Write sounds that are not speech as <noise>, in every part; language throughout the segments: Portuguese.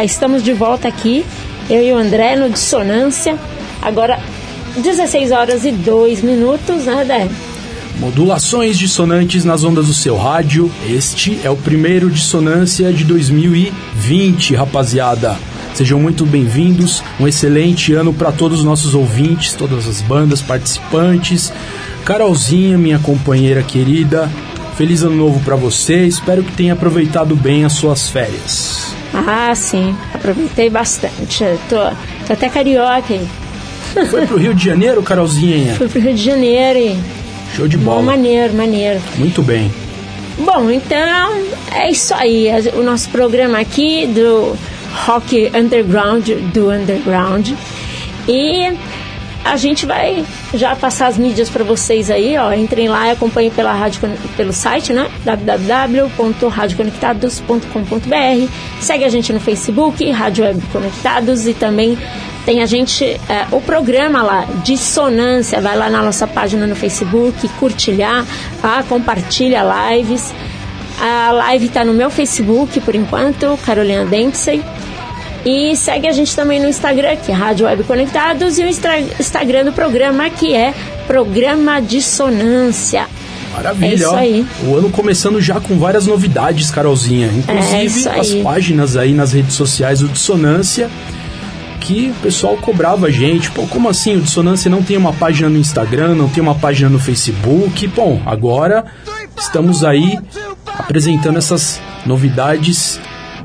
Opa, estamos de volta aqui, eu e o André no Dissonância. Agora, 16 horas e 2 minutos, né, André? Modulações dissonantes nas ondas do seu rádio. Este é o primeiro Dissonância de 2020, rapaziada. Sejam muito bem-vindos. Um excelente ano para todos os nossos ouvintes, todas as bandas participantes. Carolzinha, minha companheira querida, feliz ano novo para você. Espero que tenha aproveitado bem as suas férias. Ah, sim, aproveitei bastante. Tô, tô até carioca. Hein? Foi pro Rio de Janeiro, Carolzinha? Fui pro Rio de Janeiro. Hein? Show de bola. Bom, maneiro, maneiro. Muito bem. Bom, então é isso aí. O nosso programa aqui do rock underground do underground. E a gente vai já passar as mídias para vocês aí, ó. Entrem lá e acompanhem pela rádio, pelo site, né? www.radioconectados.com.br. Segue a gente no Facebook, Rádio Web Conectados e também tem a gente, é, o programa lá, Dissonância, vai lá na nossa página no Facebook, curtilhar, tá? compartilha lives. A live está no meu Facebook por enquanto, Carolina Dempsey. E segue a gente também no Instagram, que é Rádio Web Conectados, e o Instagram do programa, que é Programa Dissonância. Maravilha, é isso aí. O ano começando já com várias novidades, Carolzinha. Inclusive é as páginas aí nas redes sociais do Dissonância, que o pessoal cobrava a gente. Pô, como assim? O Dissonância não tem uma página no Instagram, não tem uma página no Facebook? Bom, agora estamos aí apresentando essas novidades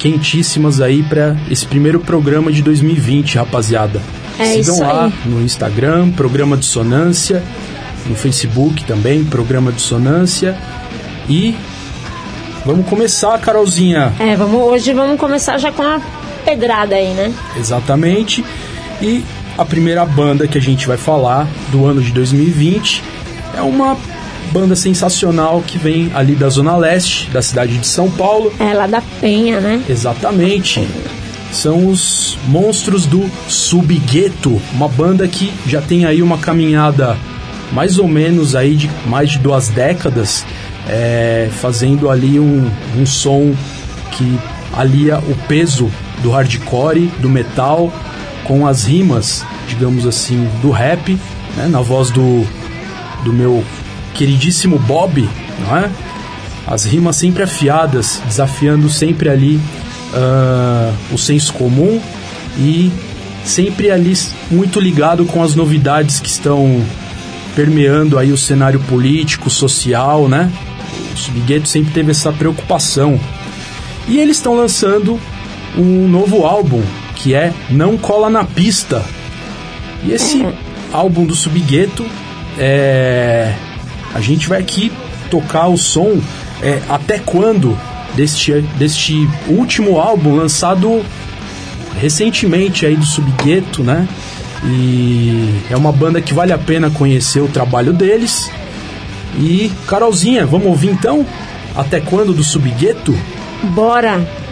quentíssimas aí para esse primeiro programa de 2020, rapaziada. É Sigam lá aí. no Instagram, Programa Dissonância, no Facebook também, Programa Dissonância. E vamos começar, Carolzinha. É, vamos, hoje vamos começar já com a pedrada aí, né? Exatamente. E a primeira banda que a gente vai falar do ano de 2020 é uma banda sensacional que vem ali da Zona Leste, da cidade de São Paulo. É, lá da Penha, né? Exatamente. São os Monstros do Subgueto, uma banda que já tem aí uma caminhada mais ou menos aí de mais de duas décadas, é, fazendo ali um, um som que alia o peso do hardcore, do metal, com as rimas, digamos assim, do rap, né, na voz do, do meu queridíssimo Bob, não é? As rimas sempre afiadas, desafiando sempre ali uh, o senso comum e sempre ali muito ligado com as novidades que estão permeando aí o cenário político, social, né? O Subgueto sempre teve essa preocupação. E eles estão lançando um novo álbum que é Não Cola na Pista. E esse uhum. álbum do Subgueto é a gente vai aqui tocar o som é, até quando deste, deste último álbum lançado recentemente aí do Subgueto, né? E é uma banda que vale a pena conhecer o trabalho deles. E Carolzinha, vamos ouvir então? Até quando do Subgueto? Bora!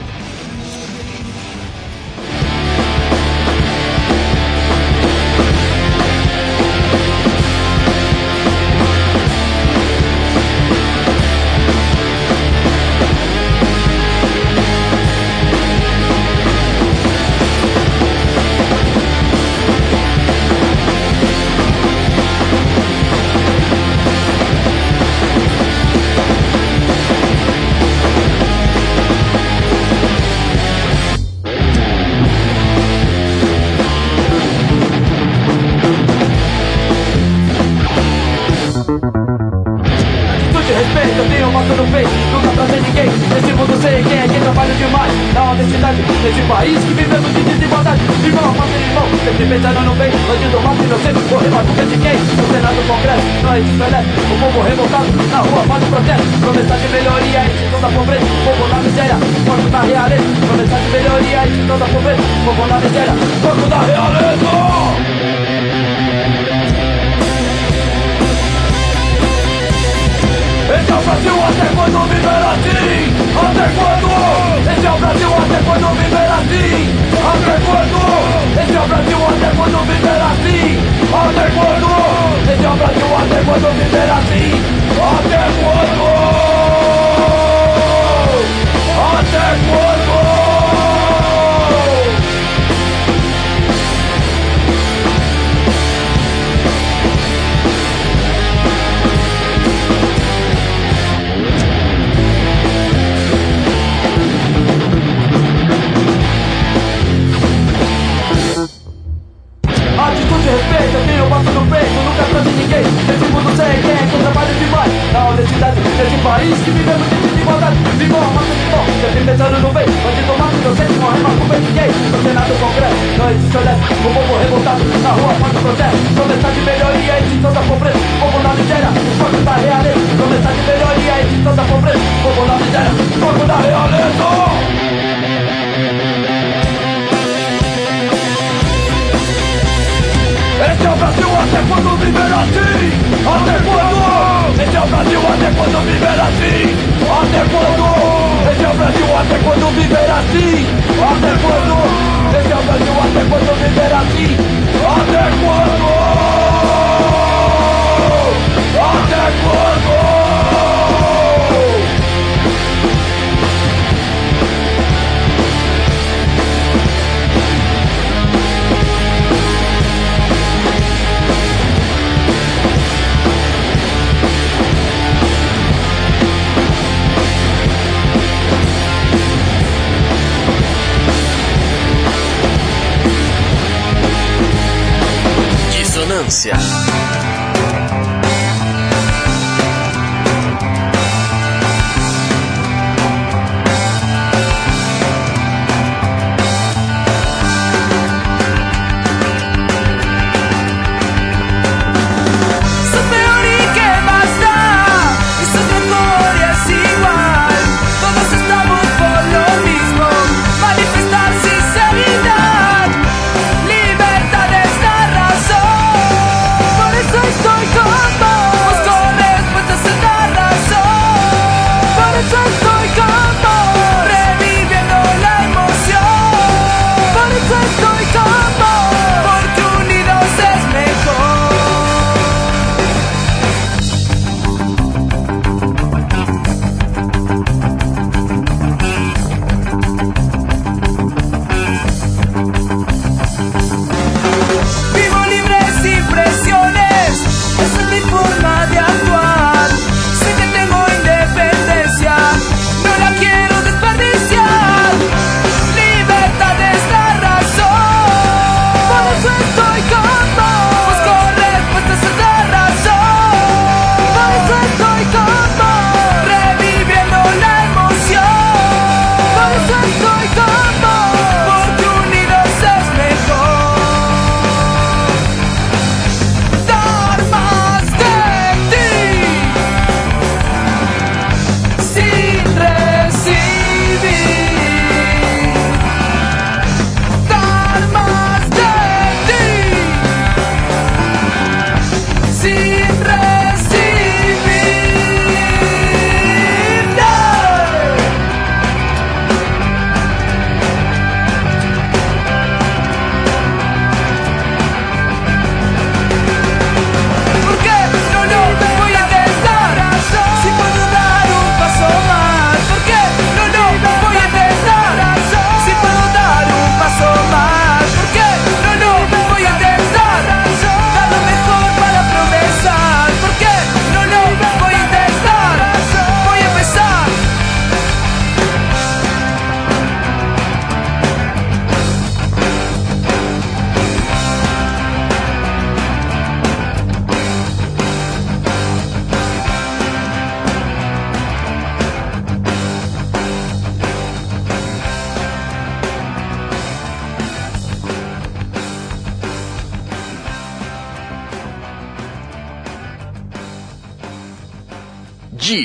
infância.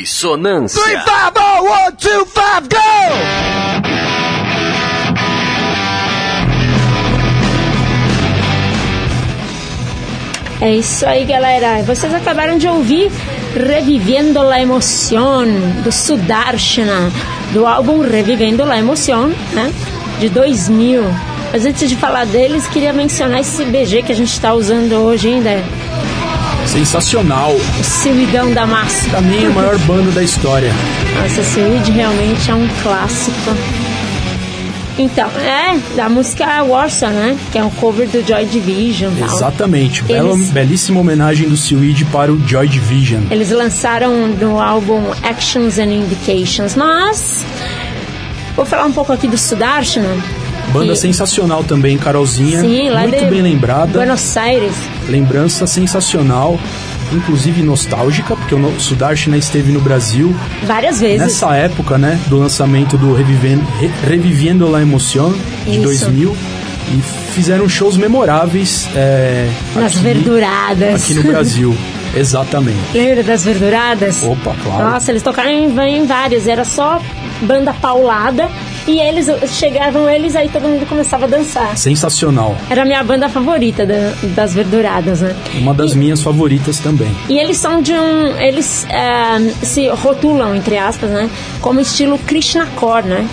Dissonância. Three, five, oh, one, two, five, go! É isso aí, galera. Vocês acabaram de ouvir Revivendo la Emoción, do Sudarshana, do álbum Revivendo la Emoción, né? De 2000. Mas antes de falar deles, queria mencionar esse BG que a gente está usando hoje ainda. Sensacional. O Silvidão da Massa. Pra mim, o maior bando da história. Nossa, Silvide realmente é um clássico. Então, é, da música Warsaw, né? Que é um cover do Joy Division. Tal. Exatamente, Eles... Bela, belíssima homenagem do Seaweed para o Joy Division. Eles lançaram no álbum Actions and Indications. Mas, vou falar um pouco aqui do Sudarshan, Banda sensacional também, Carolzinha. Sim, lá Muito bem lembrada. Buenos Aires. Lembrança sensacional. Inclusive nostálgica, porque o Sudarshina esteve no Brasil Várias vezes. nessa época, né? Do lançamento do Reviven- Re- Reviviendo la Emoción de Isso. 2000. E fizeram shows memoráveis é, Nas aqui- verduradas. Aqui no Brasil. <laughs> Exatamente. Lembra das verduradas? Opa, claro. Nossa, eles tocaram em, em várias, era só banda paulada e eles chegavam eles aí todo mundo começava a dançar. Sensacional. Era a minha banda favorita da- das verduradas, né? Uma das minhas favoritas também. E eles são de um. Eles eh, se rotulam, entre aspas, né? Como estilo Krishnacore, né?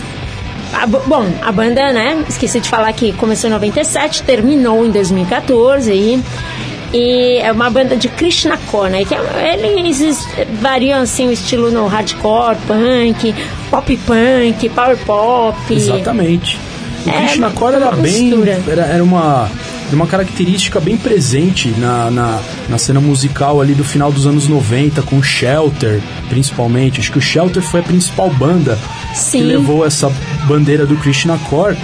A bo- bom, a banda, né? Esqueci de falar que começou em 97, terminou em 2014 e. E é uma banda de Krishnacore, né? Que é- eles es- variam assim o estilo no hardcore, punk, pop punk, power pop. Exatamente. O É, Krishna Core uma era bem. Era, era uma, uma característica bem presente na, na, na cena musical ali do final dos anos 90, com o Shelter, principalmente. Acho que o Shelter foi a principal banda Sim. que levou essa bandeira do Krishna Core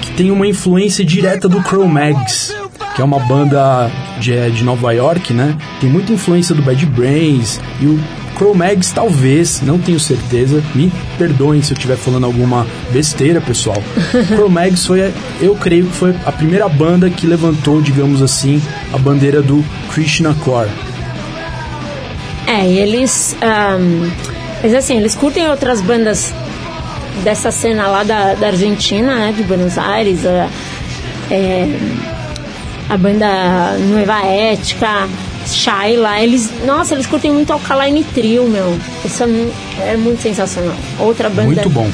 que tem uma influência direta do Cro-Mags, que é uma banda de, é, de Nova York, né? Tem muita influência do Bad Brains e o Cro-Mags talvez, não tenho certeza, me perdoem se eu estiver falando alguma besteira, pessoal. <laughs> Cro-Mags foi, eu creio que foi a primeira banda que levantou, digamos assim, a bandeira do Krishna Core. É, eles. ahn, mas assim, eles curtem outras bandas dessa cena lá da, da Argentina, né? De Buenos Aires. A, é, a banda Nueva Ética, Shaila. Eles. Nossa, eles curtem muito Alkaline Trio, meu. Isso é, mu- muito sensacional. Outra banda. Muito bom.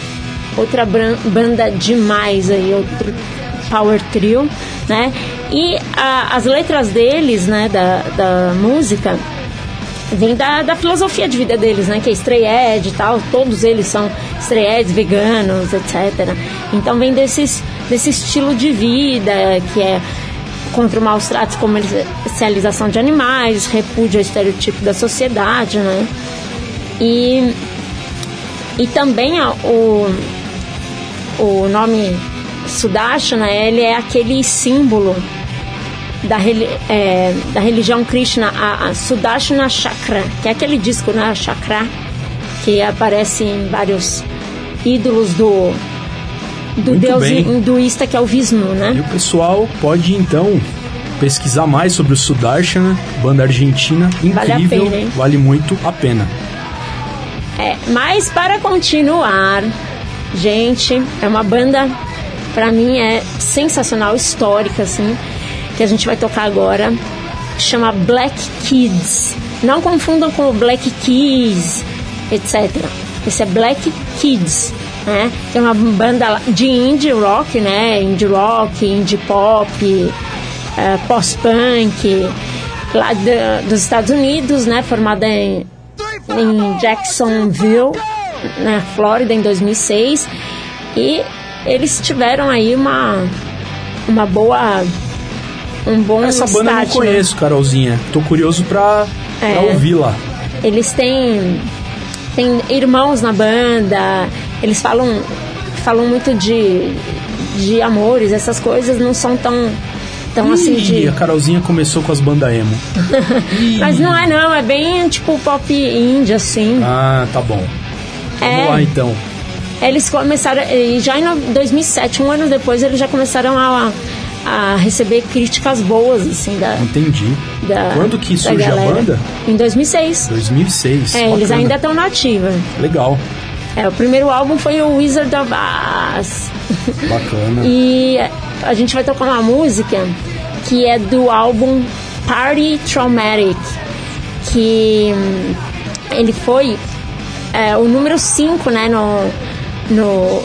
outra banda demais aí, outro power trio, né? E a- as letras deles, né, da, da música, vem da, da filosofia de vida deles, né? Que é stray edge e tal, todos eles são stray edge, veganos, etc. Então vem desses, desse estilo de vida que é contra maus tratos, comercialização de animais, repúdio ao estereotipo da sociedade, né? E e também o, o nome Sudashana, ele é aquele símbolo da, é, da religião Krishna, a, a Sudashana Chakra, que é aquele disco, né, Chakra, que aparece em vários ídolos do, do Muito deus bem. hinduísta que é o Vishnu, E né? o pessoal pode então pesquisar mais sobre o Sudarshana, banda argentina, Vale incrível, pena, hein? vale muito a pena. É, mas para continuar, gente, é uma banda pra mim é sensacional, histórica assim, que a gente vai tocar agora, chama Black Kids. Não confundam com o Black Keys, etc. Esse é Black Kids, né? Que é uma banda de indie rock, né? Indie rock, indie pop, eh, post-punk, lá dos Estados Unidos, né? Formada em em Jacksonville, na Flórida, em 2006. E eles tiveram aí uma, uma boa. Um bom Essa banda eu não né? conheço, Carolzinha. Tô curioso pra, pra É. ouvi-la. Eles têm, têm irmãos na banda, eles falam, falam muito de, de amores, essas coisas não são tão, tão assim de. a Carolzinha começou com as bandas emo. <laughs> Mas não é não, é bem tipo pop indie, assim. Ah, tá bom. Vamos É. lá então. Eles começaram, e já em no- 2007, um ano depois, eles já começaram a, a receber críticas boas, assim, da. Entendi. da Quando que surge a banda? Em 2006. 2006. É, eles ainda estão na ativa. Legal. É, o primeiro álbum foi o Wizard of Oz. Bacana. E a gente vai tocar uma música que é do álbum Party Traumatic, que hum, ele foi é, o número 5, né, no, no,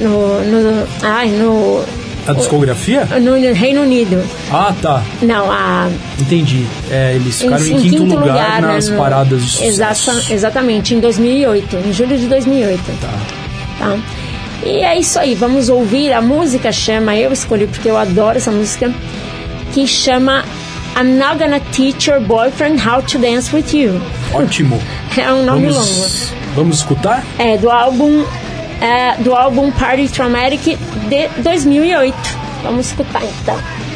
no, no, ai, no, A discografia? no Reino Unido. Ah, tá. Não, a, Entendi. É, eles ficaram em, quinto, lugar, nas né, no- paradas de sucesso. Exata, exatamente, em 2008, em julho de 2008. Tá. tá? E é isso aí, vamos ouvir a música chama, eu escolhi porque eu adoro essa música, que chama I'm Not Gonna Teach Your Boyfriend How to Dance With You. Ótimo. <laughs> É um nome Vamos, vamos escutar? longo. É do álbum é, do álbum Party Traumatic de 2008. Vamos escutar então.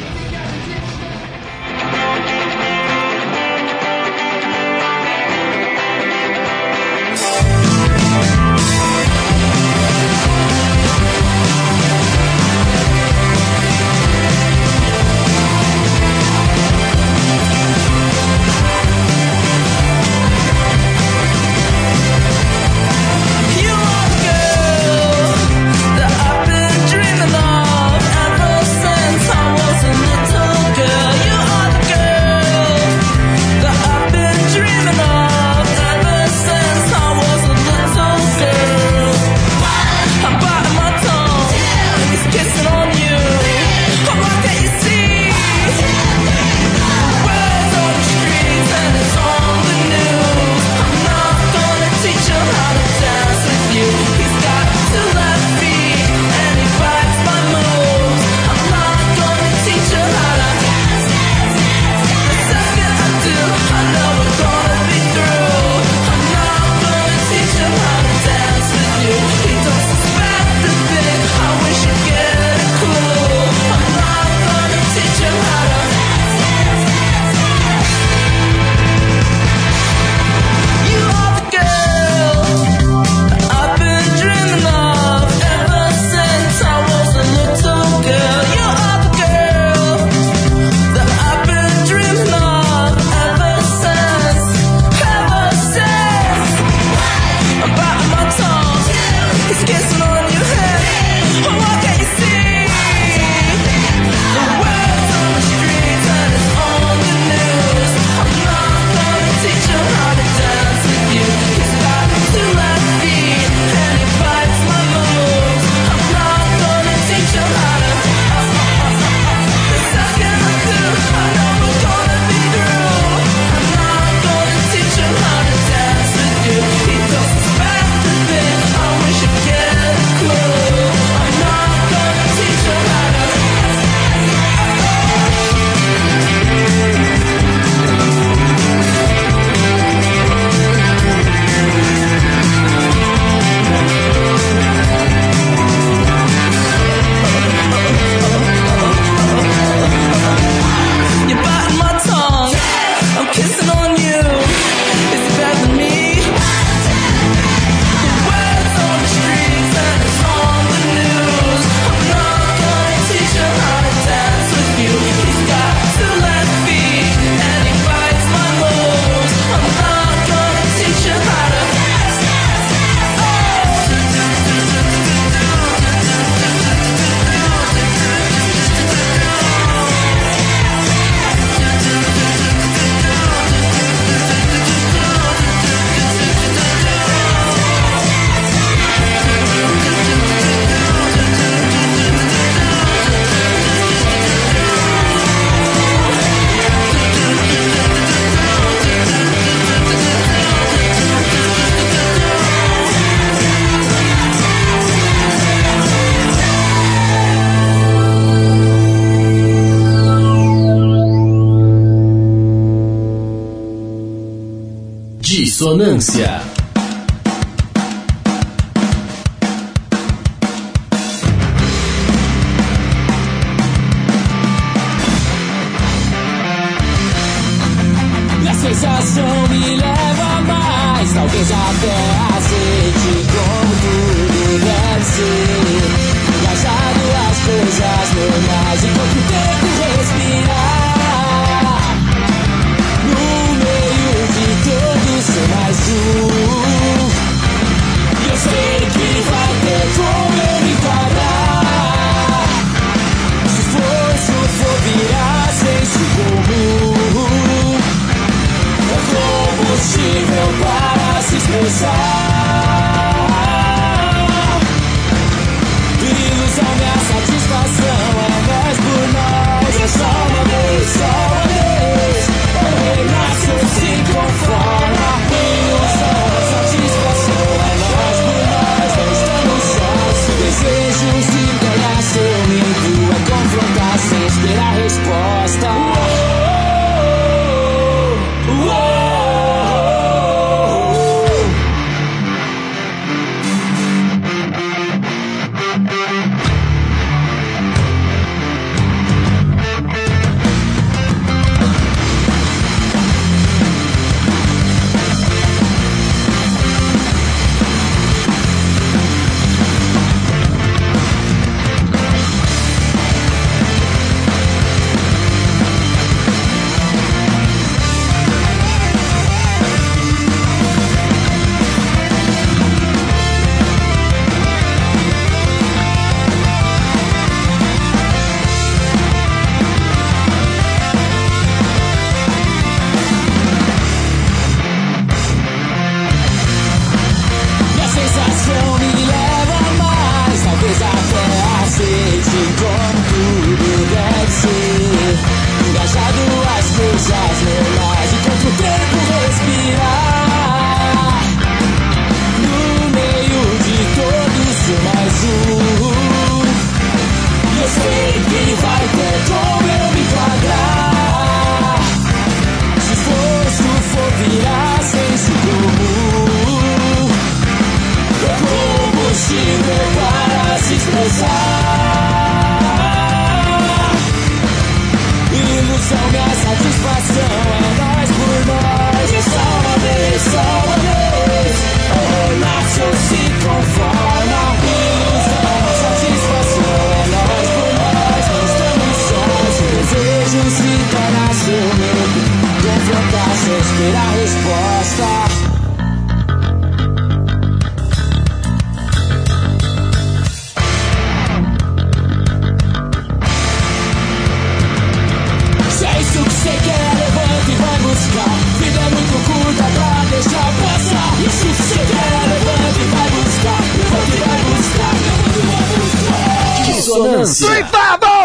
Ressonância.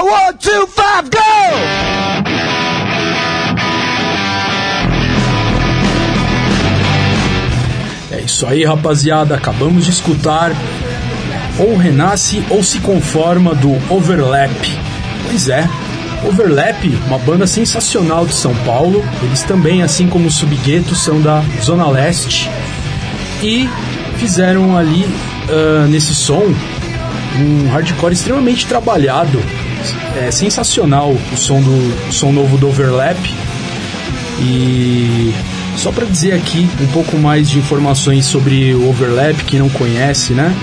One, two, five, go! É isso aí, rapaziada. Acabamos de escutar Ou Renasce ou Se Conforma do Overlap. Pois é, Overlap, uma banda sensacional de São Paulo. Eles também, assim como o Subgueto, são da Zona Leste. E fizeram ali, ah, nesse som, um hardcore extremamente trabalhado. É sensacional o som, do, o som novo do Overlap. E só para dizer aqui um pouco mais de informações sobre o Overlap, quem não conhece, né?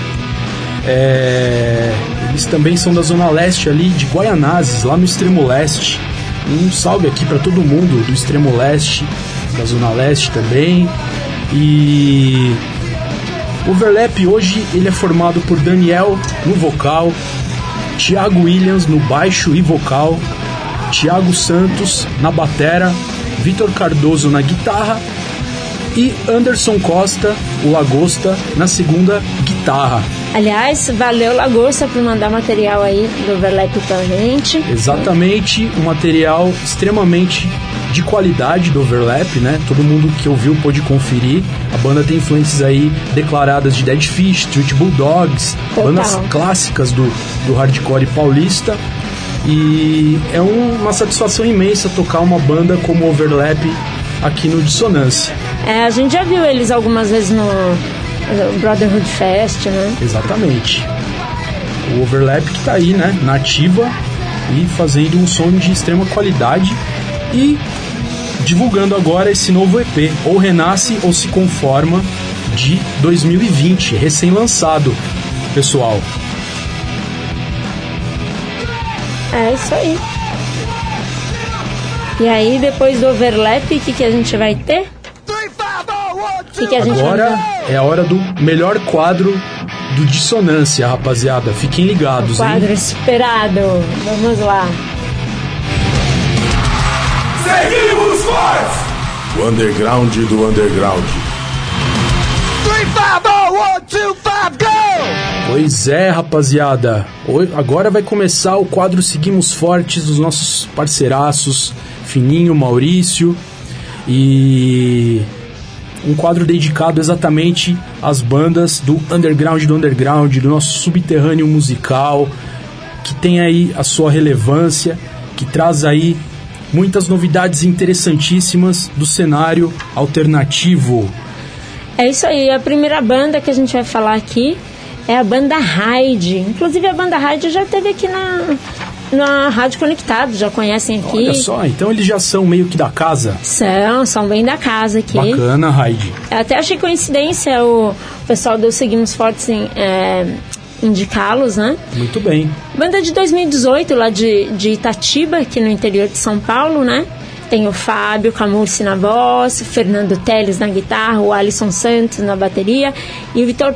É, eles também são da Zona Leste ali, de Guaianazes, lá no extremo leste. Um salve aqui para todo mundo do extremo leste, da Zona Leste também. E o Overlap hoje ele é formado por Daniel no vocal, Thiago Williams no baixo e vocal, Thiago Santos na batera, Vitor Cardoso na guitarra e Anderson Costa, o Lagosta, na segunda guitarra. Aliás, valeu Lagosta por mandar material aí do Overlap pra gente. Exatamente, um material extremamente de qualidade do Overlap, né? Todo mundo que ouviu pôde conferir. A banda tem influências aí declaradas de Dead Fish, Street Bulldogs, Total. bandas clássicas do, do hardcore paulista. E é um- uma satisfação imensa tocar uma banda como Overlap aqui no Dissonância. É, a gente já viu eles algumas vezes no Brotherhood Fest, né? Exatamente. O Overlap que tá aí, né, na ativa e fazendo um som de extrema qualidade e divulgando agora esse novo EP, ou Renasce ou Se Conforma, de 2020, recém-lançado, pessoal. É isso aí. E aí, depois do overlap, o que, que a gente vai ter? O que, que a gente Agora é a hora do melhor quadro do Dissonância, rapaziada. Fiquem ligados, Quadro hein? esperado. Vamos lá. Seguimos fortes! O underground do underground. three, five, oh, one, two, five, go! Pois é, rapaziada. Agora vai começar o quadro Seguimos Fortes dos nossos parceiraços, Fininho, Maurício. E um quadro dedicado exatamente às bandas do underground do underground, do nosso subterrâneo musical, que tem aí a sua relevância, que traz aí muitas novidades interessantíssimas do cenário alternativo. É isso aí. A primeira banda que a gente vai falar aqui é a banda Hyde. Inclusive, a banda Hyde já esteve aqui na, na Rádio Conectado, já conhecem aqui. Olha só, então eles já são meio que da casa. São, são bem da casa aqui. Bacana, Raid. Eu até achei coincidência o pessoal do Seguimos Fortes em, é, indicá-los, né? Muito bem. Banda de 2018, lá de, de Itatiba, aqui no interior de São Paulo, né? Tem o Fábio Camurci na voz, o Fernando Teles na guitarra, o Alisson Santos na bateria e o Vitor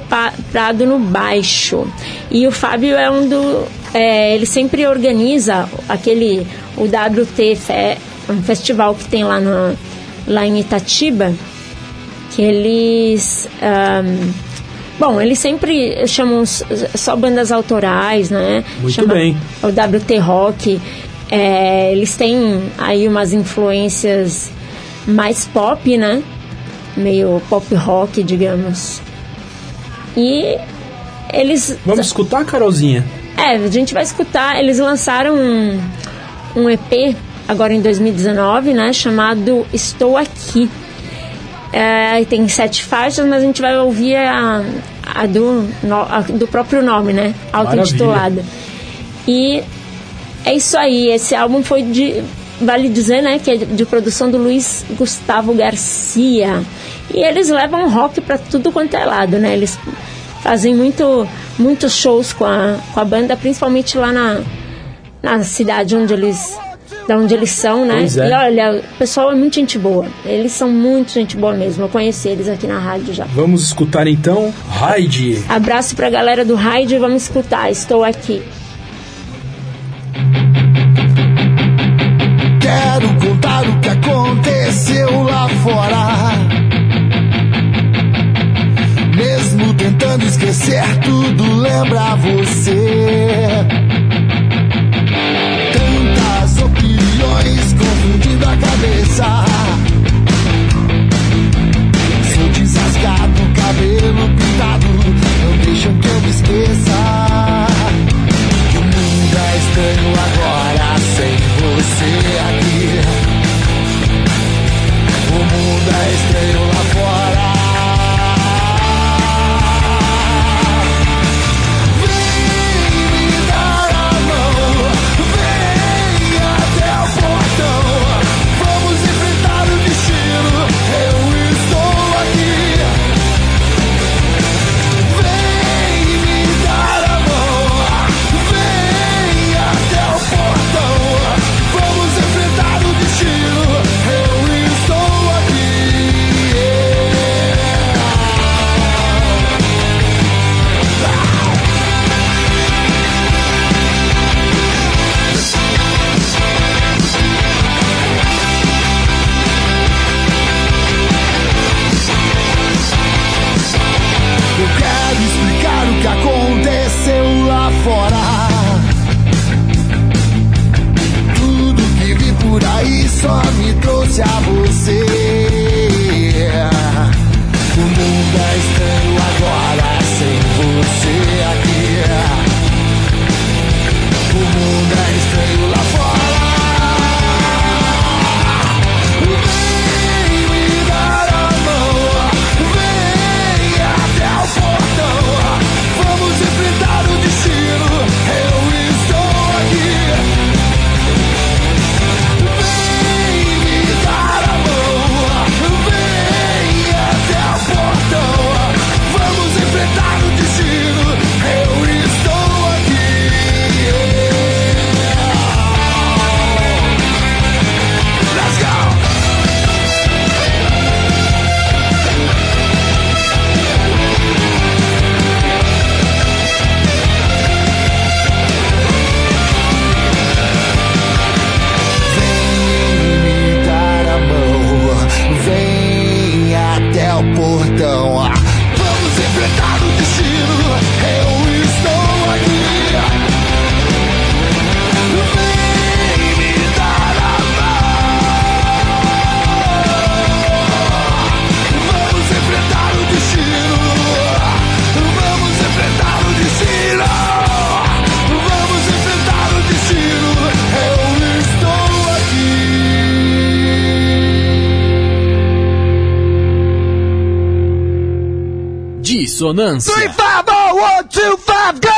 Prado no baixo. E o Fábio é um do. é, ele sempre organiza aquele. O WT, um festival que tem lá, no, lá em Itatiba, que eles. ahn, bom, eles sempre chamam só bandas autorais, né? Muito Chama bem. O WT Rock. É, eles têm aí umas influências mais pop, né? Meio pop rock, digamos. E eles. Vamos escutar, Carolzinha? É, a gente vai escutar. Eles lançaram um, um EP agora em 2019, né? Chamado Estou Aqui. É, tem sete faixas, mas a gente vai ouvir a, a do, a do próprio nome, né? Auto-intitulada. E é isso aí. Esse álbum foi de. Vale dizer, né? Que é de produção do Luiz Gustavo Garcia. E eles levam rock pra tudo quanto é lado, né? Eles fazem muito, muitos shows com a, com a banda, principalmente lá na, na cidade onde eles. Da onde eles são, né? Pois é. E olha, o pessoal é muito gente boa. Eles são muito gente boa mesmo. Eu conheci eles aqui na rádio já. Vamos escutar então Raid. Abraço pra galera do Raid e vamos escutar. Estou aqui. Quero contar o que aconteceu lá fora. Mesmo tentando esquecer tudo, lembra você. cabeça. Seu desasgado, cabelo pintado, não deixa que eu me esqueça. Que o mundo é estranho Dissonância. Three, five, oh, one, two, five, go!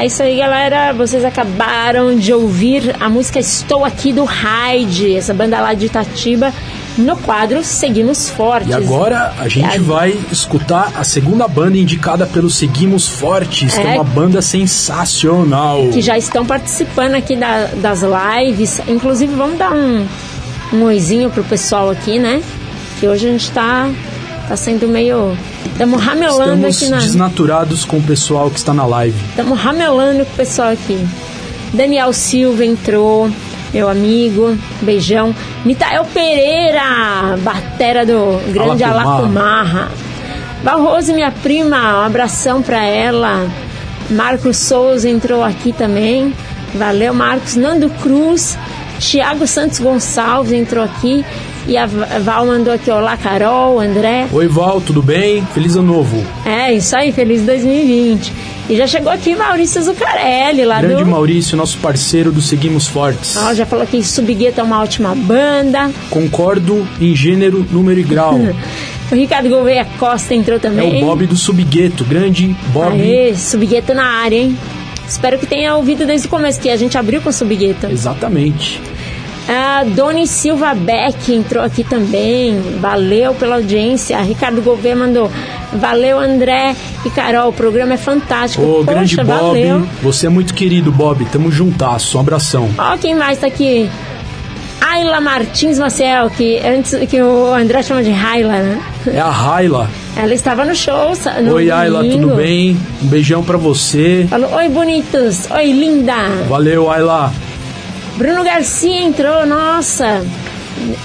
É isso aí, galera. Vocês acabaram de ouvir a música Estou Aqui do Hyde, essa banda lá de Itatiba, no quadro Seguimos Fortes. E agora a gente a- vai escutar a segunda banda indicada pelo Seguimos Fortes, que é É. uma banda sensacional. Que já estão participando aqui da- das lives. Inclusive, vamos dar um, um oizinho pro pessoal aqui, né? Que hoje a gente tá, tá sendo meio. Estamos ramelando Estamos aqui na. desnaturados com o pessoal que está na live. Estamos ramelando com o pessoal aqui. Daniel Silva entrou, meu amigo, beijão. Nitael Pereira, batera do grande Alacumarra. Alacumarra. Barroso, minha prima, um abração pra ela. Marcos Souza entrou aqui também. Valeu, Marcos. Nando Cruz, Tiago Santos Gonçalves entrou aqui. E a Val mandou aqui, olá, Carol, André. Oi, Val, tudo bem? Feliz ano novo. É, isso aí, feliz 2020. E já chegou aqui Maurício Zucarelli, lá Grande do... Maurício, nosso parceiro do Seguimos Fortes. Ó, já falou que Subgueta é uma ótima banda. Concordo em gênero, número e grau. <laughs> O Ricardo Gouveia Costa entrou É também. o Bob do Subgueto, grande Bob. Aê, Subgueta na área, hein? Espero que tenha ouvido desde o começo, que a gente abriu com Subgueta. Exatamente. A Doni Silva Beck entrou aqui também. Valeu pela audiência. Ricardo Gouveia mandou. Valeu, André e Carol. O programa é fantástico. Ô, Poxa, grande Bob, valeu. você é muito querido, Bob. Tamo juntasso. Um abração. Ó, quem mais tá aqui? Ayla Martins Maciel, que antes que o André chama de Ayla, né? É a Raila. Ela estava no show no Oi, Ayla, tudo bem? Um beijão pra você. Falou, oi bonitos, oi linda. Valeu, Ayla. Bruno Garcia entrou, nossa.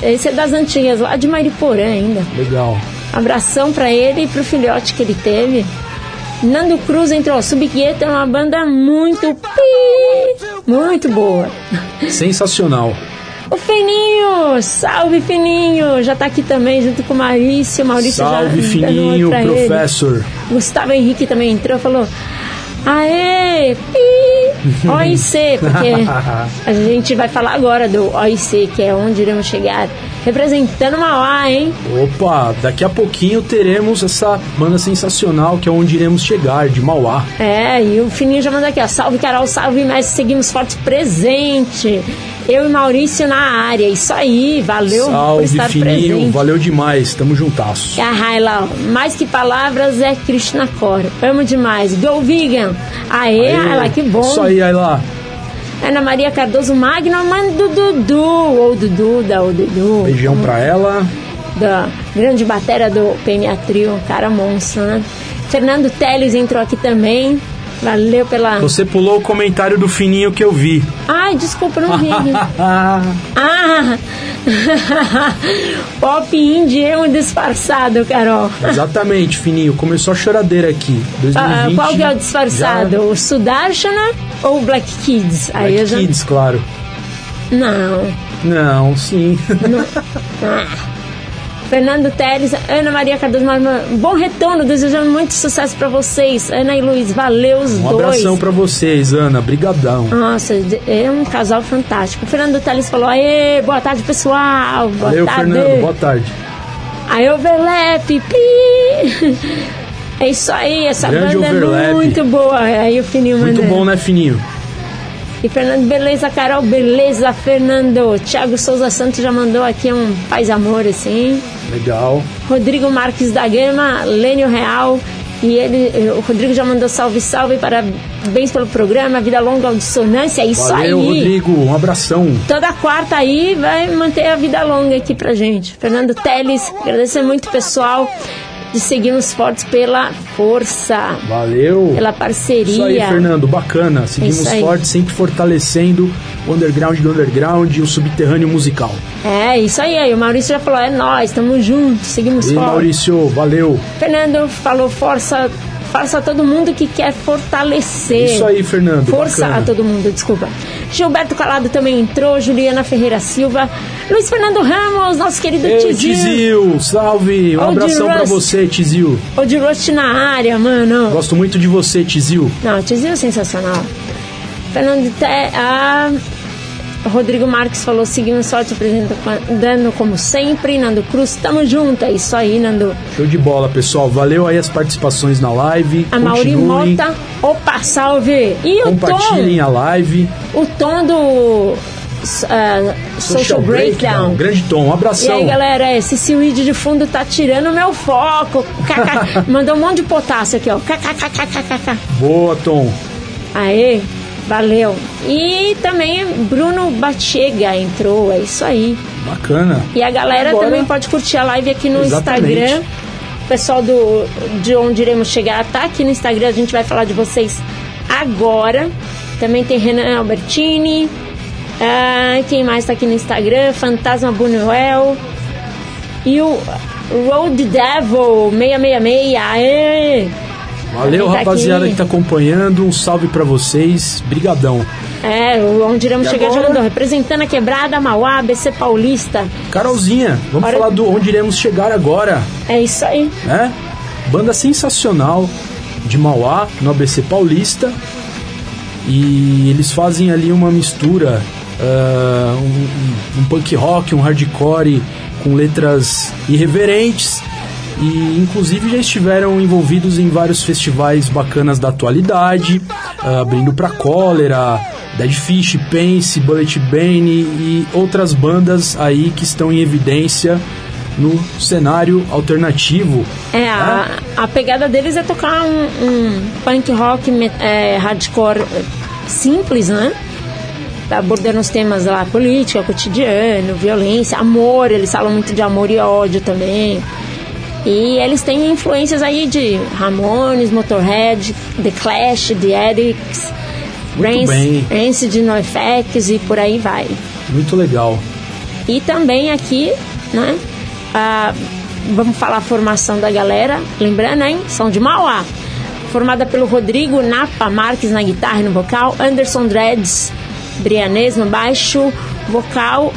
Esse é das antigas, lá de Mariporã ainda. Legal. Abração pra ele e pro filhote que ele teve. Nando Cruz entrou. Subgueta é uma banda muito pi, muito boa. Sensacional. O Fininho, salve Fininho, já tá aqui também junto com o Maurício. Maurício Salve, já fininho, pra ele. professor. Gustavo Henrique também entrou, falou: Aê, pi, OIC, porque <laughs> a gente vai falar agora do OIC, que é onde iremos chegar, representando Mauá, hein? Opa, daqui a pouquinho teremos essa banda sensacional que é onde iremos chegar, de Mauá. É, e o Fininho já mandou aqui, ó. Salve, Carol, salve, mestre. Seguimos forte presente. Eu e Maurício na área. Isso aí, valeu por Salve, estar fininho. presente. Valeu demais. Tamo juntasso. E a Raila, mais que palavras é Krishna Core. Amo demais. Go Vegan. Aê, Raila, que bom. Isso aí, Ayla. Ana Maria Cardoso Magno, mãe do Dudu. Ou Dudu, da o Dudu. Beijão pra ela. da grande batera do PMA Trio, cara monstro, né? Fernando Teles entrou aqui também. Valeu pela. Você pulou o comentário do fininho que eu vi. Ai, desculpa, não vi. <laughs> Ah, <laughs> ah! Pop indie é um disfarçado, Carol. exatamente, fininho. Começou a choradeira aqui. 2020. Ah, qual que é o disfarçado? já- O Sudarshana ou o Black Kids? Aí Black já... Kids, claro. Não. Não, sim. <laughs> Ah. Fernando Teles, Ana Maria Cardoso, bom retorno, desejando muito sucesso pra vocês. Ana e Luiz, valeu os Um dois. abração pra vocês, Ana. Brigadão. Nossa, é um casal fantástico. O Fernando Teles falou: Aê, boa tarde, pessoal. Boa Valeu, tarde. Fernando. Boa tarde. Aí, overlap, pi. É isso aí, essa Grande banda overlap. é muito boa. Aí o Fininho Muito mandando. bom, né, fininho? E Fernando, beleza, Carol, beleza, Fernando. Tiago Souza Santos já mandou aqui um paz amor, assim. Legal. Rodrigo Marques da Gama, Lênio Real. E ele, o Rodrigo já mandou salve, salve, parabéns pelo programa, vida longa, audicionância, é isso Valeu, aí. Rodrigo. Um abração. Toda quarta aí vai manter a vida longa aqui pra gente. Fernando Teles, agradecer muito pessoal de seguirmos fortes pela força, Valeu. pela parceria. Isso aí, Fernando, bacana. Seguimos Isso aí. forte, sempre fortalecendo o underground do underground e o subterrâneo musical. É, isso aí, aí. O Maurício já falou, é nós, estamos juntos, seguimos E forte. Maurício, valeu. Fernando falou, força, força a todo mundo que quer fortalecer. Isso aí, Fernando. Força bacana. a todo mundo, desculpa. Gilberto Calado também entrou, Juliana Ferreira Silva, Luiz Fernando Ramos, nosso querido Ei, Tizil. Tizil, salve. Um Ó, o abração pra Rust. você, Tizil. O de Rust na área, mano. Gosto muito de você, Tizil. Não, Tizil é sensacional. Fernando Te... ah, Rodrigo Marques falou, seguimos sorte apresentando como sempre. Nando Cruz, tamo junto. É isso aí, Nando. Show de bola, pessoal. Valeu aí as participações na live. A Mauri Mota, opa, salve! E o compartilhem Tom, a live. o Tom do ah, Social, Breakdown. Grande Tom, um E abração. aí, galera, esse Seaweed de fundo tá tirando o meu foco. <laughs> Mandou um monte de potássio aqui, ó. Boa, Tom. Aê, valeu. E também Bruno Batega entrou, é isso aí. Bacana. E a galera Agora- também pode curtir a live aqui no Exatamente. Instagram. O pessoal do, de onde iremos chegar tá aqui no Instagram, a gente vai falar de vocês agora. Também tem Renan Albertini. Ah, quem mais tá aqui no Instagram? Fantasma Bunuel. E o Road Devil 666. Aê! Valeu, tá rapaziada aqui. que tá acompanhando. Um salve pra vocês. Brigadão. É, o onde iremos E chegar agora? já mandou. Representando a quebrada, Mauá, ABC Paulista. Carolzinha, vamos Hora- falar do onde iremos chegar agora, É isso aí. né? Banda sensacional de Mauá, no ABC Paulista. E eles fazem ali uma mistura, um, um- um punk rock, um hardcore com letras irreverentes. E inclusive já estiveram envolvidos em vários festivais bacanas da atualidade, ah, abrindo pra Cólera, Dead Fish, Pense, Bullet Bane e outras bandas aí que estão em evidência no cenário alternativo. É, a, a pegada deles é tocar um, um punk rock é, hardcore é, simples, né? Abordando os temas lá, política, cotidiano, violência, amor, eles falam muito de amor e ódio também. E eles têm influências aí de Ramones, Motorhead, The Clash, The Addicts. Rance, de NoFX e por aí vai. Muito legal. E também aqui, né? ah, vamos falar a formação da galera. Lembrando, hein? São de Mauá. Formada pelo Rodrigo Napa Marques na guitarra e no vocal, Anderson Dreads Brianês no baixo, vocal,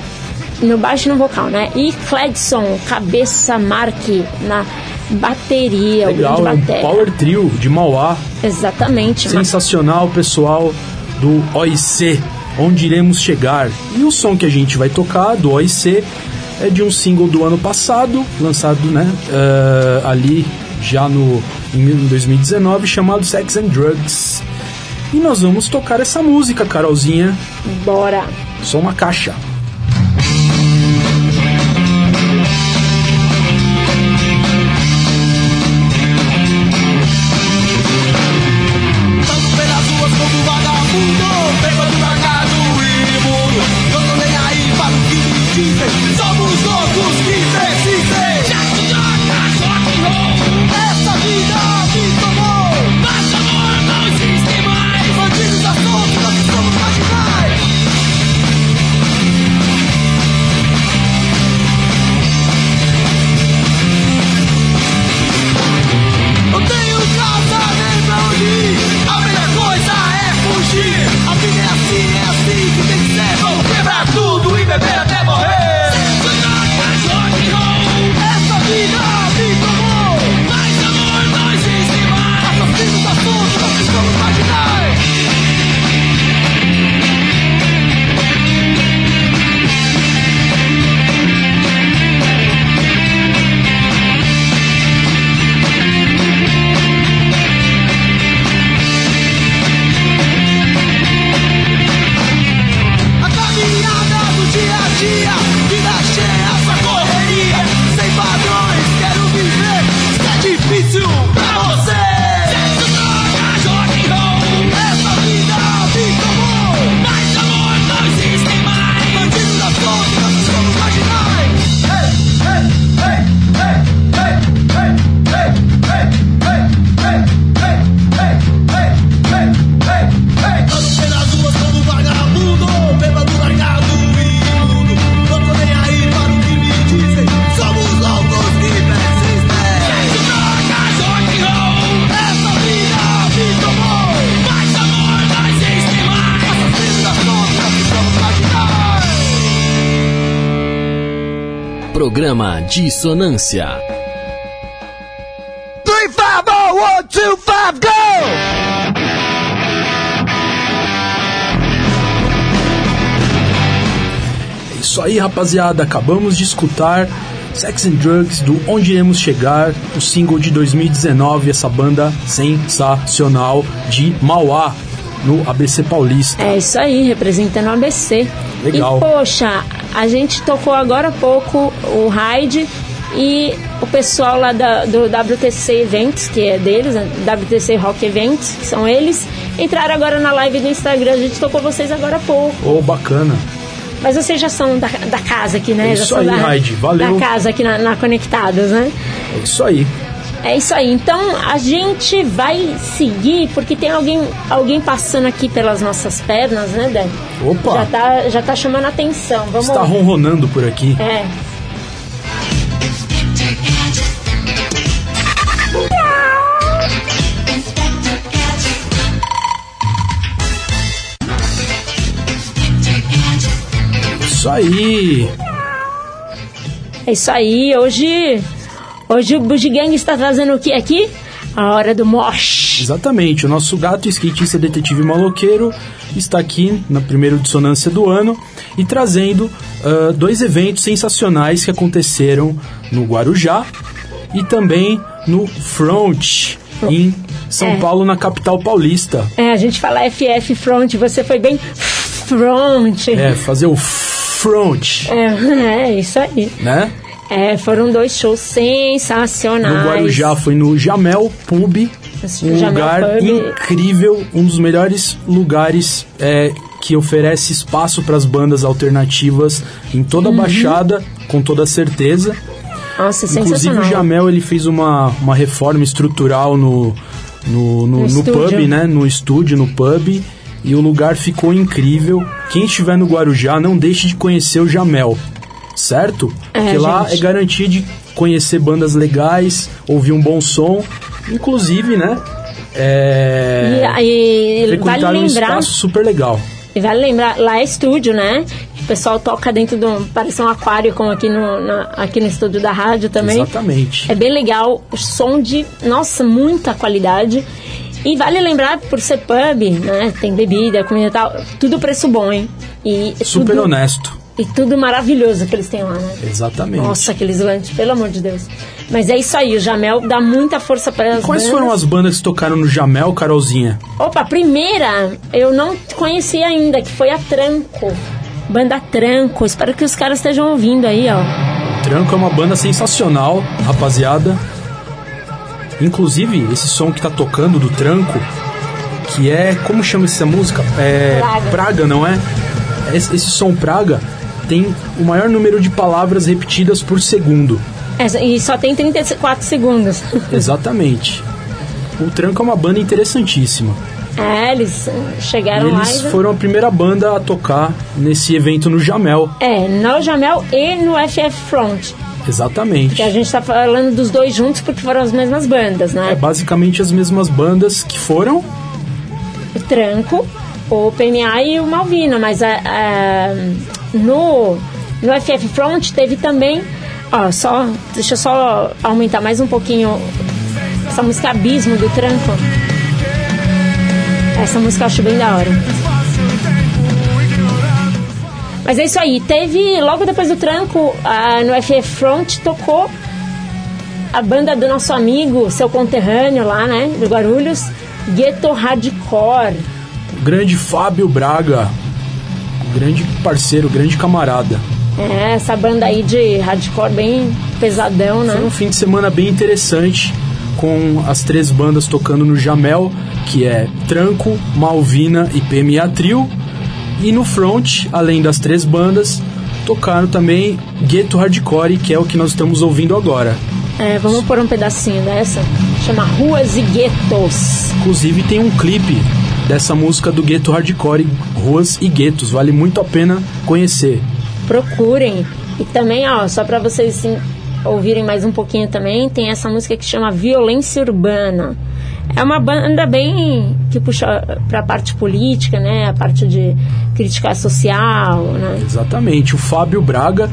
no baixo e no vocal, né? E Cledson Cabeça Marque na bateria, Legal, o é grande um bateria. power trio de Mauá. Exatamente. mas- Sensacional, pessoal do OIC, onde iremos chegar. E o som que a gente vai tocar do OIC é de um single do ano passado, lançado né, eh, ali já no, em 2019, chamado Sex and Drugs. E nós vamos tocar essa música, Carolzinha. Bora. Só uma caixa. Programa Dissonância. 3, 5, 0, 1, 2, 5, go! É isso aí, rapaziada. Acabamos de escutar Sex and Drugs do Onde Iremos Chegar, o single de 2019, essa banda sensacional de Mauá, no ABC Paulista. É isso aí, representando o ABC. Legal. E poxa, a gente tocou agora há pouco o Raid e o pessoal lá da- do WTC Eventos, que é deles, né? WTC Rock Eventos, que são eles, entraram agora na live do Instagram. A gente tocou vocês agora há pouco. Ô, bacana. Mas vocês já são da, da casa aqui, né? É já isso são aí, da, Raid, valeu. Da casa aqui na, na Conectados, né? É isso aí. É isso aí. Então a gente vai seguir porque tem alguém, alguém passando aqui pelas nossas pernas, né, Dan? Opa! Já tá, já tá chamando a atenção. Vamos Está ronronando por aqui. É. Isso aí. É isso aí. Hoje, hoje o Bugigang está trazendo o que aqui? A hora do mosh. Exatamente. O nosso gato skatista detetive maloqueiro está aqui na primeira dissonância do ano e trazendo ah, dois eventos sensacionais que aconteceram no Guarujá e também no Front, em São É. Paulo, na capital paulista. É, a gente fala FF Front, você foi bem front. É, fazer o Front, É, <laughs> é isso aí. né? É, foram dois shows sensacionais. No Guarujá foi no Jamel Pub, um Jamel lugar Pub. incrível, um dos melhores lugares é, que oferece espaço para as bandas alternativas em toda a Uhum. Baixada, com toda certeza. Nossa, Inclusive sensacional. o Jamel ele fez uma, uma reforma estrutural no, no, no, No no pub, né? No estúdio, no pub. E o lugar ficou incrível. Quem estiver no Guarujá, não deixe de conhecer o Jamel, certo? Porque lá gente. é garantia de conhecer bandas legais, ouvir um bom som. Inclusive, né? É, E, e vale frequentar um lembrar, espaço super legal. e vale lembrar, lá é estúdio, né? O pessoal toca dentro de um, parece um aquário como aqui no, na- aqui no estúdio da rádio também. Exatamente. É bem legal, o som de, nossa, muita qualidade. E vale lembrar, por ser pub, né? Tem bebida, comida e tal, tudo preço bom, hein? E Super tudo, honesto. E tudo maravilhoso que eles têm lá, né? Exatamente. Nossa, aqueles lanches, pelo amor de Deus. Mas é isso aí, o Jamel dá muita força para as Quais bandas. foram as bandas que tocaram no Jamel, Carolzinha? Opa, a primeira eu não conhecia ainda, que foi a Tranco. Banda Tranco. Espero que os caras estejam ouvindo aí, ó. Tranco é uma banda sensacional, rapaziada. Inclusive, esse som que tá tocando do Tranco, que é. Como chama essa música? É. Praga. não é? Esse, esse som Praga tem o maior número de palavras repetidas por segundo. Essa- e só tem 34 segundos. Exatamente. O Tranco é uma banda interessantíssima. É, eles E chegaram lá eles foram a primeira banda a tocar nesse evento no Jamel. É, no Jamel e no FF Front. Exatamente. Que a gente tá falando dos dois juntos porque foram as mesmas bandas, É né? basicamente as mesmas bandas que foram. O Tranco, o PMA e o Malvina. Mas a, a- no, no FF Front teve também... Ó, só... Deixa eu só aumentar mais um pouquinho essa música Abismo do Tranco. Essa música eu acho bem da hora. Mas é isso aí. Teve, logo depois do tranco, ah, no FF Front, tocou a banda do nosso amigo, seu conterrâneo lá, né? Do Guarulhos, Ghetto Hardcore. O grande Fábio Braga, grande parceiro, grande camarada. É, essa banda aí de hardcore bem pesadão, Foi um né? fim de semana bem interessante, com as três bandas tocando no Jamel, que é Tranco, Malvina e PMA Trio. E no front, além das três bandas, tocaram também Ghetto Hardcore, que é o que nós estamos ouvindo agora. É, vamos pôr um pedacinho dessa. Chama Ruas e Guetos. Inclusive tem um clipe dessa música do Ghetto Hardcore, Ruas e Guetos. Vale muito a pena conhecer. procurem. E também, ó, só pra vocês assim, ouvirem mais um pouquinho também, tem essa música que chama Violência Urbana. É uma banda bem que puxa pra parte política, né? A parte de crítica social, né? Exatamente. O Fábio Braga,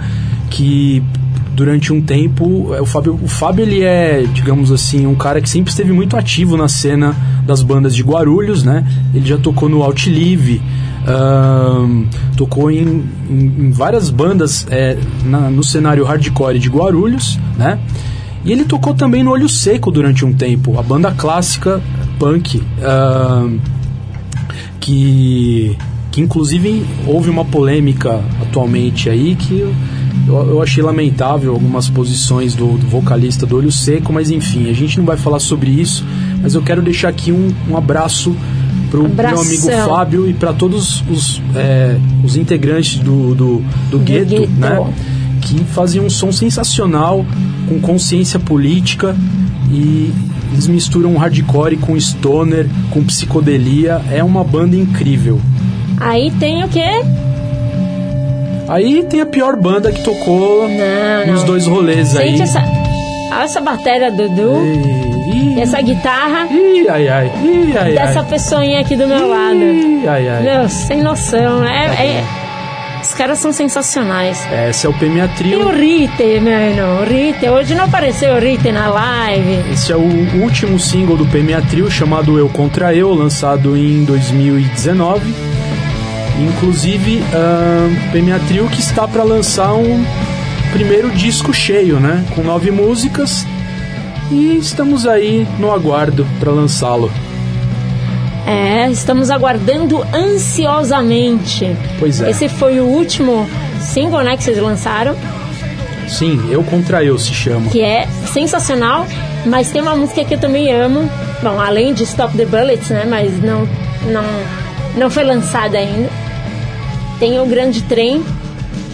que durante um tempo. É, O Fábio, o Fábio ele é, digamos assim, um cara que sempre esteve muito ativo na cena das bandas de Guarulhos, né? Ele já tocou no Outlive, ahn, tocou em, em- em várias bandas é, na- no cenário hardcore de Guarulhos, né? E ele tocou também no Olho Seco durante um tempo, a banda clássica punk. que, que inclusive houve uma polêmica atualmente aí que eu, eu achei lamentável algumas posições do, do vocalista do Olho Seco, mas enfim, a gente não vai falar sobre isso, mas eu quero deixar aqui um, um abraço pro meu Abração. amigo Fábio e para todos os, é, os integrantes do, do, do gueto, né? Que fazem um som sensacional, com consciência política e eles misturam hardcore com stoner, com psicodelia. É uma banda incrível. Aí tem o quê? Aí tem a pior banda que tocou Não, nos não. dois rolês aí. Sente essa, olha essa bateria do Dudu, Ih, e essa guitarra ih, ai, ai, ih, ai, dessa ai. pessoinha aqui do meu lado. Ih, ai, ai. Meu, sem noção. É, é- os caras são sensacionais. Esse é o PMA E o Trio. Rite, mano, o Rite. Hoje não apareceu o Rite na live. Esse é o último single do PMA Trio, chamado Eu Contra Eu, lançado em 2019. Inclusive, o PMA Trio que está para lançar um primeiro disco cheio, né? Com nove músicas. E estamos aí no aguardo para lançá-lo. É, estamos aguardando ansiosamente. Pois é. Esse foi o último single, né, que vocês lançaram, Sim, Eu Contra Eu se chama. que é sensacional, mas tem uma música que eu também amo. Bom, além de Stop the Bullets, né, mas não não não foi lançada ainda. Tem o Grande Trem,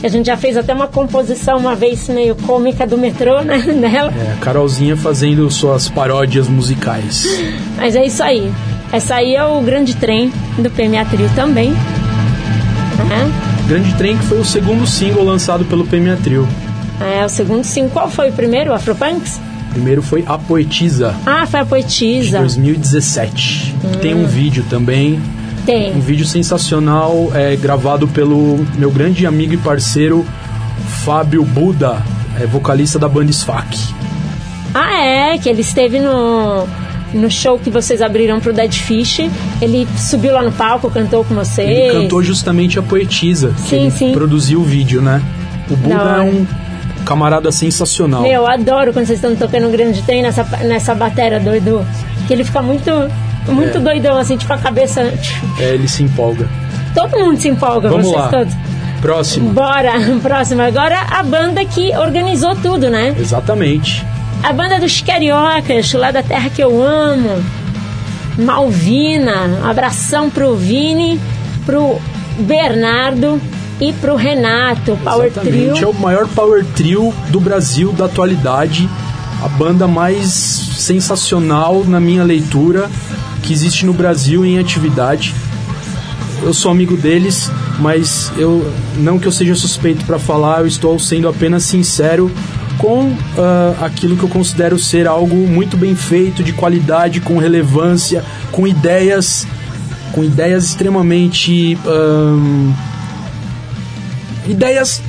que a gente já fez até uma composição uma vez meio cômica do metrô, né, <laughs> nela. É, a Carolzinha fazendo suas paródias musicais. Mas é isso aí. Essa aí é o Grande Trem do PMA Trio também. né? Grande Trem que foi o segundo single lançado pelo PMA Trio. É, o segundo sim. Qual foi o primeiro? Afropunks? O primeiro foi A Poetisa, Ah, foi a de Poetisa. 2017. Tem um vídeo também, um Tem. vídeo sensacional, é, gravado pelo meu grande amigo e parceiro Fábio Buda, é, vocalista da banda Sfac. Ah, é, que ele esteve no, no show que vocês abriram pro Dead Fish. Ele subiu lá no palco, cantou com vocês. Ele cantou justamente A Poetisa, que Sim, sim. produziu o vídeo, né? O Buda é um camarada sensacional. Meu, eu adoro quando vocês estão tocando Grande Trem nessa, nessa bateria doido. Que ele fica muito, muito É. doidão, assim, tipo a cabeça. É, ele se empolga. Todo mundo se empolga, Vamos vocês lá. todos. Próximo. Bora, <laughs> próximo. Agora a banda que organizou tudo, né? Exatamente. A banda dos Cariocas, lá da terra que eu amo. Malvina. Um abração pro Vini, pro Bernardo e pro Renato. Power Exatamente. É Trio. o maior power trio do Brasil da atualidade. A banda mais sensacional na minha leitura que existe no Brasil em atividade. Eu sou amigo deles, mas eu não que eu seja suspeito para falar, eu estou sendo apenas sincero com ah, aquilo que eu considero ser algo muito bem feito, de qualidade, com relevância, com ideias, com ideias extremamente ahn, ideias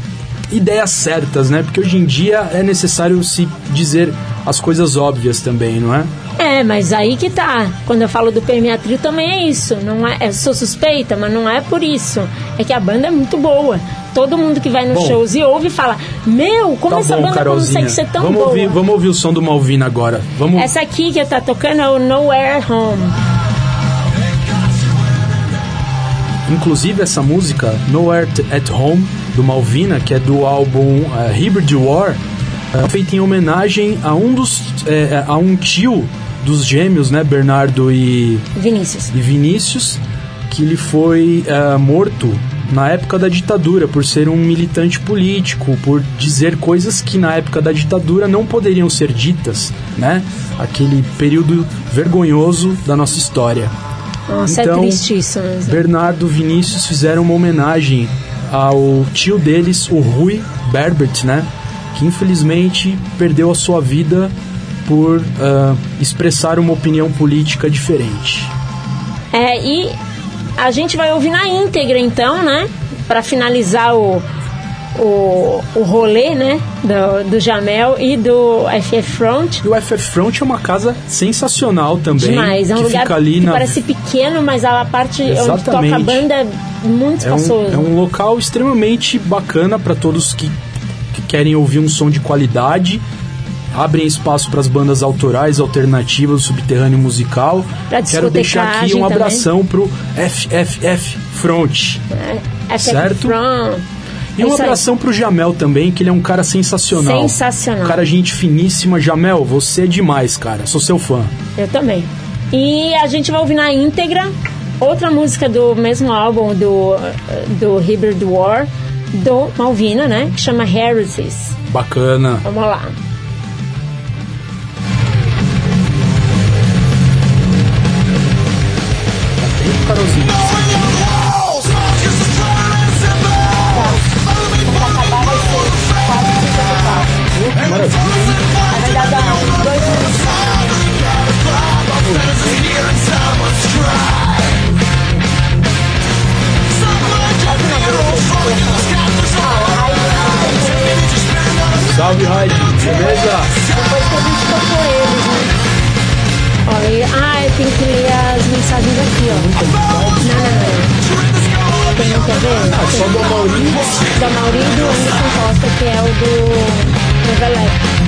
ideias certas, né? Porque hoje em dia é necessário se dizer as coisas óbvias também, não é? É, mas aí que tá. Quando eu falo do PMA Trio também é isso. Não é, eu sou suspeita, mas não é por isso. É que a banda é muito boa. Todo mundo que vai nos Bom. shows e ouve fala: Meu, como Tá essa bom, banda Carolzinha. consegue ser tão vamos boa? ouvir, vamos ouvir o som do Malvina agora. Vamos. Essa aqui que tá tocando é o Nowhere Home. Inclusive essa música Nowhere at Home do Malvina, que é do álbum uh, Hybrid War, é feita em homenagem a um dos é, a um tio dos gêmeos, né, Bernardo e Vinícius. e Vinícius, que ele foi eh, morto na época da ditadura por ser um militante político, por dizer coisas que na época da ditadura não poderiam ser ditas, né? Aquele período vergonhoso da nossa história. Nossa, Então, é triste isso mesmo. Bernardo e Vinícius fizeram uma homenagem ao tio deles, o Rui Berbert, né? Que infelizmente perdeu a sua vida por ah, expressar uma opinião política diferente. É, e a gente vai ouvir na íntegra então, né? Pra finalizar o, o, o rolê, né? Do, do Jamel e do FF Front. E o FF Front é uma casa sensacional também. Demais, é um que lugar fica ali que na... parece pequeno, mas a parte onde toca a Exatamente. banda é muito É espaçoso. um, é um local extremamente bacana para todos que, que querem ouvir um som de qualidade. Abrem espaço para as bandas autorais, alternativas, subterrâneo musical. Quero deixar aqui um também. abração pro FFF Front. FF certo? Front. E É um abração pro Jamel também, que ele é um cara sensacional. Sensacional. Um cara gente finíssima. Jamel, você é demais, cara. Sou seu fã. Eu também. E a gente vai ouvir na íntegra outra música do mesmo álbum do, do Hybrid War, do Malvina, né? Que chama Heresies. Bacana. Vamos lá. Vai dar dar uns dois minutos. Salve, Raid. Beleza? Depois que a gente tocou eles, né? Olha, eu tenho que as mensagens aqui, ó. Não, não, não. Tem, quer ver? Ah, só do Maurinho. Da Mauri e do Anderson Costa, que é o do Revelec.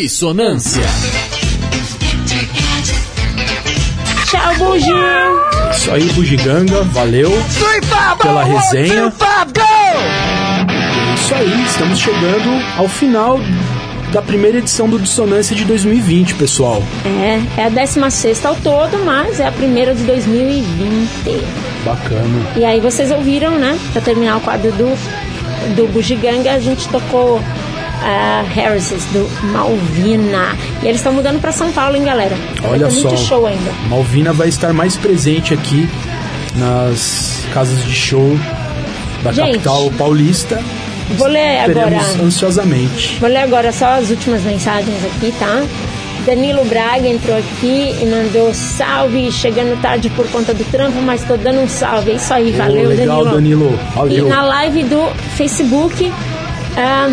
Dissonância. Tchau, Bugio! Isso aí, Bugiganga. Valeu pela resenha. Isso aí, estamos chegando ao final da primeira edição do Dissonância de 2020, pessoal. É, é a 16 ao todo, mas é a primeira de 2020. Bacana. E aí vocês ouviram, né? Pra terminar o quadro do, do Bugiganga, a gente tocou a Harris's do Malvina. E eles estão mudando pra São Paulo, hein, galera? Olha só. muito show ainda. Malvina vai estar mais presente aqui nas casas de show da Gente, capital paulista. Vou ler agora. Ansiosamente. Vou ler agora só as últimas mensagens aqui, tá? Danilo Braga entrou aqui e mandou salve, chegando tarde por conta do trampo, mas tô dando um salve. É isso aí, valeu, legal, Danilo. Valeu. E na live do Facebook, ah,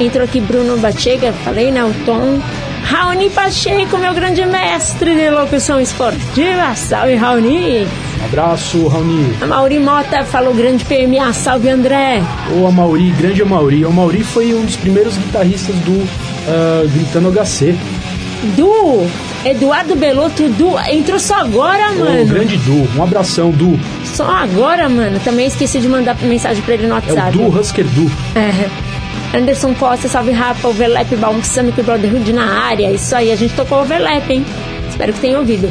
entrou aqui Bruno Batega, falei, né? O Tom. Raoni Pacheco, meu grande mestre de locução esportiva. Salve, Raoni. Um abraço, Raoni. A Mauri Mota falou grande PMA. Salve, André. O Amauri, grande Amauri. O Amauri foi um dos primeiros guitarristas do ah, Gritando HC. Du, Eduardo Belotto, Du, entrou só agora, mano. grande Du. Um abração, Du. Só agora, mano. Também esqueci de mandar mensagem pra ele no É WhatsApp. o Du Husker Du. É. Anderson Costa, salve Rafa, Overlap, Balsamic Brotherhood na área. Isso aí, a gente tocou Overlap, hein? Espero que tenham ouvido.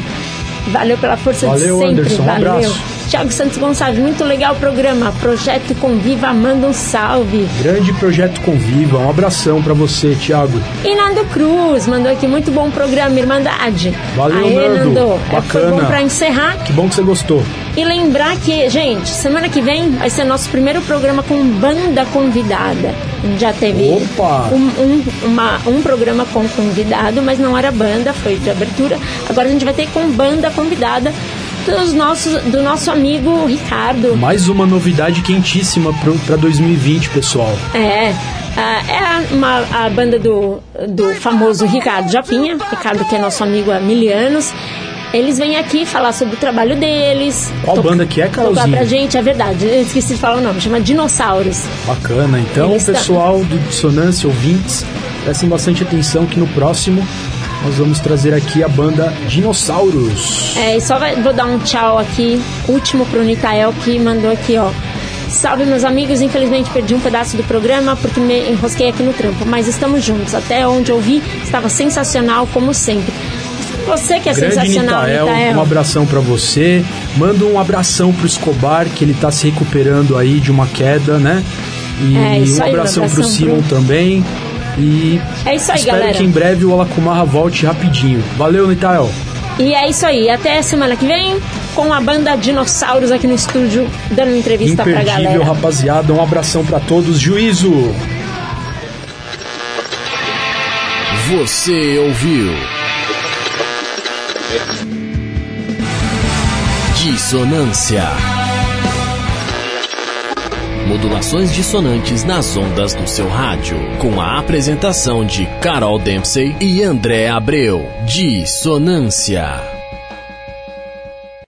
Valeu pela força Valeu, de sempre. Anderson, um Valeu. abraço. Thiago Santos Gonçalves, muito legal o programa. Projeto Conviva, manda um salve. Grande projeto Conviva. Um abração pra você, Thiago. E Nando Cruz mandou aqui, muito bom programa, Irmandade. Valeu, Aê, Nando. Nando. É, Foi Bacana. bom pra encerrar. Que bom que você gostou. E lembrar que, gente, semana que vem vai ser nosso primeiro programa com banda convidada. A gente já teve! Um, um, uma- um programa com convidado, mas não era banda, foi de abertura. Agora a gente vai ter com banda convidada dos nossos, do nosso amigo Ricardo. Mais uma novidade quentíssima pra 2020, pessoal. É, ah, é a, uma, a banda do, do famoso Ricardo Japinha, Ricardo que é nosso amigo há mil anos. Eles vêm aqui falar sobre o trabalho deles. Qual banda que é, Tocar Carolzinha? pra gente, é verdade. Eu esqueci de falar o nome, chama Dinossauros. Bacana. Então, Eles tá- pessoal do Dissonância, ouvintes, prestem bastante atenção que no próximo nós vamos trazer aqui a banda Dinossauros. É, e só vai- vou dar um tchau aqui, último pro Nitael que mandou aqui, ó. Salve meus amigos, infelizmente perdi um pedaço do programa porque me enrosquei aqui no trampo, mas estamos juntos. Até onde eu vi, estava sensacional como sempre. Você que é Grande sensacional, Nitael, Nitael. um abração pra você. Manda um abração pro Escobar, que ele tá se recuperando aí de uma queda, né? E É, um aí, um abração pro abração Simon pro- também. E É isso aí, espero galera. que em breve o Alakumarra volte rapidinho. Valeu, Nitael. E é isso aí. Até semana que vem com a banda Dinossauros aqui no estúdio, dando uma entrevista pra Imperdível, galera. rapaziada. Um abração pra todos. Juízo. Você ouviu? Dissonância. Modulações dissonantes nas ondas do seu rádio. Com a apresentação de Carol Dempsey e André Abreu. Dissonância.